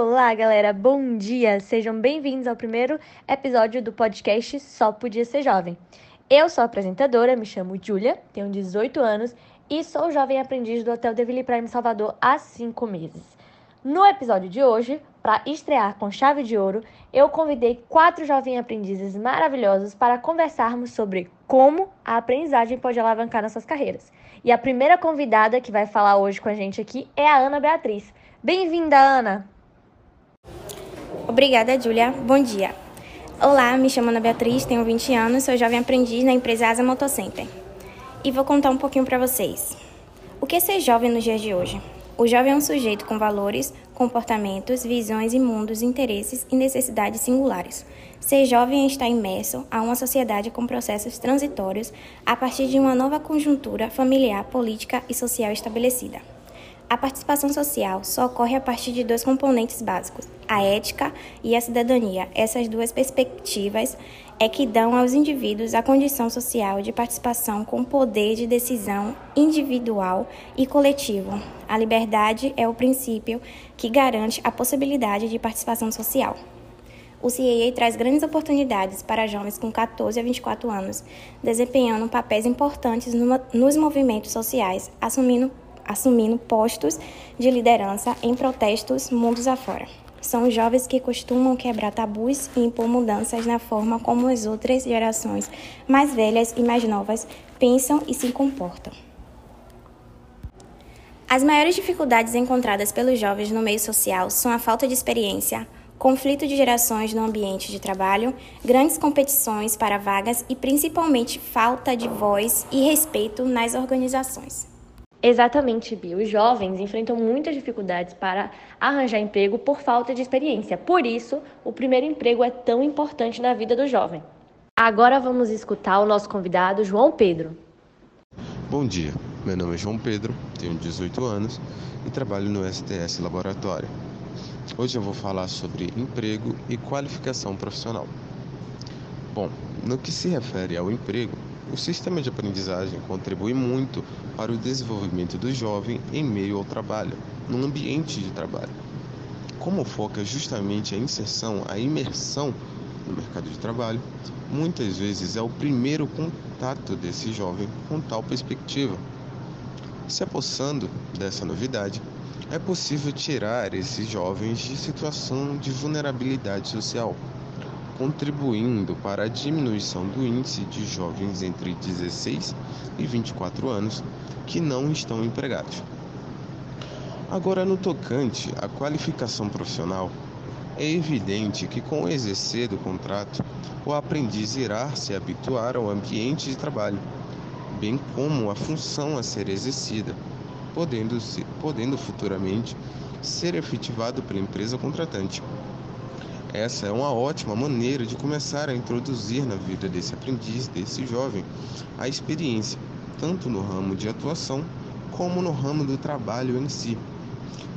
Olá, galera, bom dia! Sejam bem-vindos ao primeiro episódio do podcast Só Podia Ser Jovem. Eu sou apresentadora, me chamo Júlia, tenho 18 anos e sou jovem aprendiz do Hotel Deville Prime Salvador há 5 meses. No episódio de hoje, para estrear com chave de ouro, eu convidei quatro jovens aprendizes maravilhosos para conversarmos sobre como a aprendizagem pode alavancar nossas carreiras. E a primeira convidada que vai falar hoje com a gente aqui é a Ana Beatriz. Bem-vinda, Ana! Obrigada, Júlia. Bom dia. Olá, me chamo Ana Beatriz, tenho 20 anos, sou jovem aprendiz na empresa Asa Motocenter. E vou contar um pouquinho para vocês. O que é ser jovem nos dias de hoje? O jovem é um sujeito com valores, comportamentos, visões e mundos, interesses e necessidades singulares. Ser jovem é estar imerso a uma sociedade com processos transitórios a partir de uma nova conjuntura familiar, política e social estabelecida. A participação social só ocorre a partir de dois componentes básicos, a ética e a cidadania. Essas duas perspectivas é que dão aos indivíduos a condição social de participação com poder de decisão individual e coletivo. A liberdade é o princípio que garante a possibilidade de participação social. O CAA traz grandes oportunidades para jovens com 14 a 24 anos, desempenhando papéis importantes nos movimentos sociais, assumindo assumindo postos de liderança em protestos mundos afora. São jovens que costumam quebrar tabus e impor mudanças na forma como as outras gerações mais velhas e mais novas pensam e se comportam. As maiores dificuldades encontradas pelos jovens no meio social são a falta de experiência, conflito de gerações no ambiente de trabalho, grandes competições para vagas e principalmente falta de voz e respeito nas organizações. Exatamente, Bia. Os jovens enfrentam muitas dificuldades para arranjar emprego por falta de experiência. Por isso, o primeiro emprego é tão importante na vida do jovem. Agora vamos escutar o nosso convidado, João Pedro. Bom dia, meu nome é João Pedro, tenho 18 anos e trabalho no STS Laboratório. Hoje eu vou falar sobre emprego e qualificação profissional. Bom, no que se refere ao emprego, o sistema de aprendizagem contribui muito para o desenvolvimento do jovem em meio ao trabalho, no ambiente de trabalho. Como foca justamente a inserção, a imersão no mercado de trabalho, muitas vezes é o primeiro contato desse jovem com tal perspectiva. Se apossando dessa novidade, é possível tirar esses jovens de situação de vulnerabilidade social contribuindo para a diminuição do índice de jovens entre 16 e 24 anos que não estão empregados. Agora, no tocante à qualificação profissional, é evidente que com o exercer do contrato, o aprendiz irá se habituar ao ambiente de trabalho, bem como a função a ser exercida, podendo, podendo futuramente ser efetivado pela empresa contratante. Essa é uma ótima maneira de começar a introduzir na vida desse aprendiz, desse jovem, a experiência, tanto no ramo de atuação como no ramo do trabalho em si.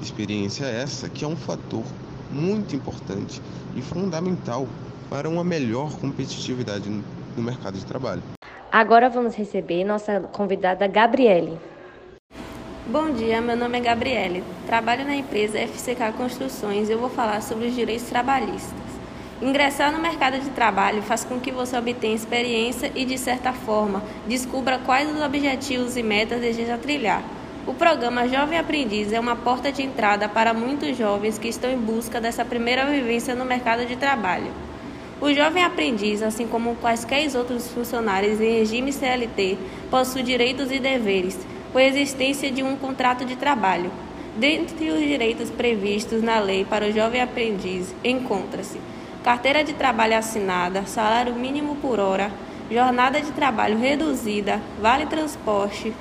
Experiência essa que é um fator muito importante e fundamental para uma melhor competitividade no mercado de trabalho. Agora vamos receber nossa convidada Gabriele. Bom dia, meu nome é Gabriele. Trabalho na empresa FCK Construções e eu vou falar sobre os direitos trabalhistas. Ingressar no mercado de trabalho faz com que você obtenha experiência e, de certa forma, descubra quais os objetivos e metas deseja trilhar. O programa Jovem Aprendiz é uma porta de entrada para muitos jovens que estão em busca dessa primeira vivência no mercado de trabalho. O jovem aprendiz, assim como quaisquer outros funcionários em regime CLT, possui direitos e deveres com a existência de um contrato de trabalho. Dentre os direitos previstos na lei para o jovem aprendiz encontra-se carteira de trabalho assinada, salário mínimo por hora, jornada de trabalho reduzida, vale transporte,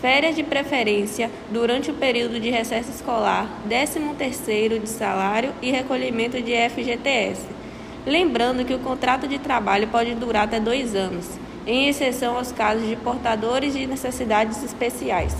férias de preferência durante o período de recesso escolar, 13º de salário e recolhimento de FGTS. Lembrando que o contrato de trabalho pode durar até dois anos em exceção aos casos de portadores de necessidades especiais.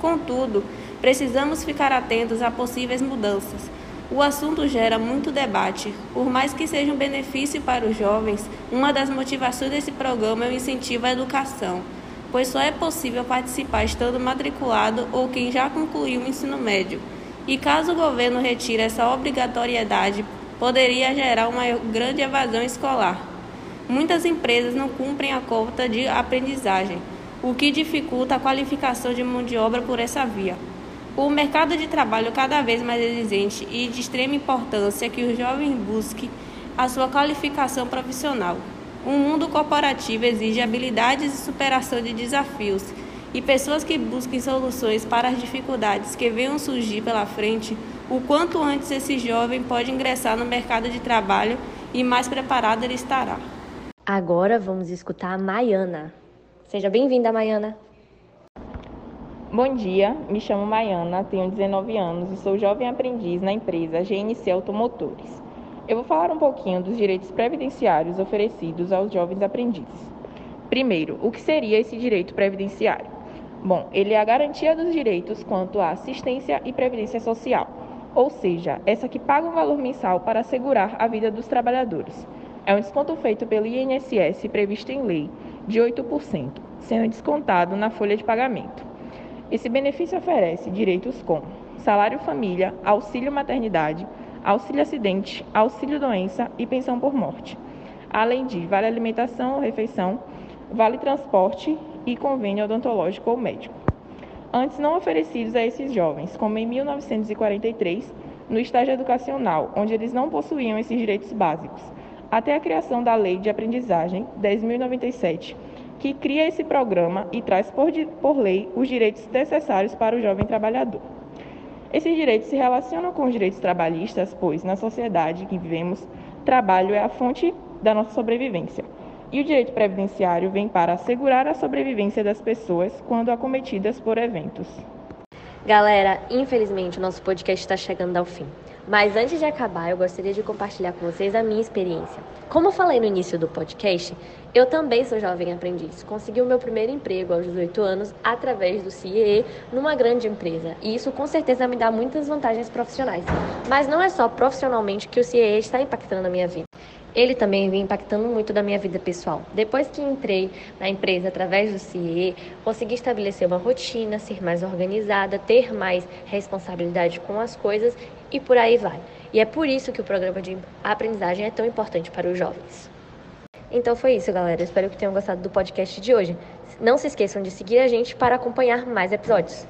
Contudo, precisamos ficar atentos a possíveis mudanças. O assunto gera muito debate. Por mais que seja um benefício para os jovens, uma das motivações desse programa é o incentivo à educação, pois só é possível participar estando matriculado ou quem já concluiu o ensino médio. E caso o governo retire essa obrigatoriedade, poderia gerar uma grande evasão escolar. Muitas empresas não cumprem a cota de aprendizagem, o que dificulta a qualificação de mão de obra por essa via. O mercado de trabalho cada vez mais exigente e de extrema importância que o jovem busque a sua qualificação profissional. Um mundo corporativo exige habilidades e superação de desafios, e pessoas que busquem soluções para as dificuldades que venham surgir pela frente, o quanto antes esse jovem pode ingressar no mercado de trabalho e mais preparado ele estará. Agora vamos escutar a Maiana. Seja bem-vinda, Maiana. Bom dia, me chamo Maiana, tenho 19 anos e sou jovem aprendiz na empresa GNC Automotores. Eu vou falar um pouquinho dos direitos previdenciários oferecidos aos jovens aprendizes. Primeiro, o que seria esse direito previdenciário? Bom, ele é a garantia dos direitos quanto à assistência e previdência social, ou seja, essa que paga um valor mensal para assegurar a vida dos trabalhadores. É um desconto feito pelo INSS previsto em lei de 8%, sendo descontado na folha de pagamento. Esse benefício oferece direitos como salário família, auxílio maternidade, auxílio acidente, auxílio doença e pensão por morte, além de vale alimentação ou refeição, vale transporte e convênio odontológico ou médico. Antes não oferecidos a esses jovens, como em 1943, no estágio educacional, onde eles não possuíam esses direitos básicos, até a criação da Lei de Aprendizagem 10.097, que cria esse programa e traz por, por lei os direitos necessários para o jovem trabalhador. Esses direitos se relacionam com os direitos trabalhistas, pois, na sociedade que vivemos, trabalho é a fonte da nossa sobrevivência. E o direito previdenciário vem para assegurar a sobrevivência das pessoas quando acometidas por eventos. Galera, infelizmente o nosso podcast está chegando ao fim. Mas antes de acabar, eu gostaria de compartilhar com vocês a minha experiência. Como eu falei no início do podcast, eu também sou jovem aprendiz. Consegui o meu primeiro emprego aos 18 anos através do CIE numa grande empresa. E isso com certeza me dá muitas vantagens profissionais. Mas não é só profissionalmente que o CIE está impactando na minha vida ele também vem impactando muito da minha vida pessoal. Depois que entrei na empresa através do CIE, consegui estabelecer uma rotina, ser mais organizada, ter mais responsabilidade com as coisas e por aí vai. E é por isso que o programa de aprendizagem é tão importante para os jovens. Então foi isso, galera. Espero que tenham gostado do podcast de hoje. Não se esqueçam de seguir a gente para acompanhar mais episódios.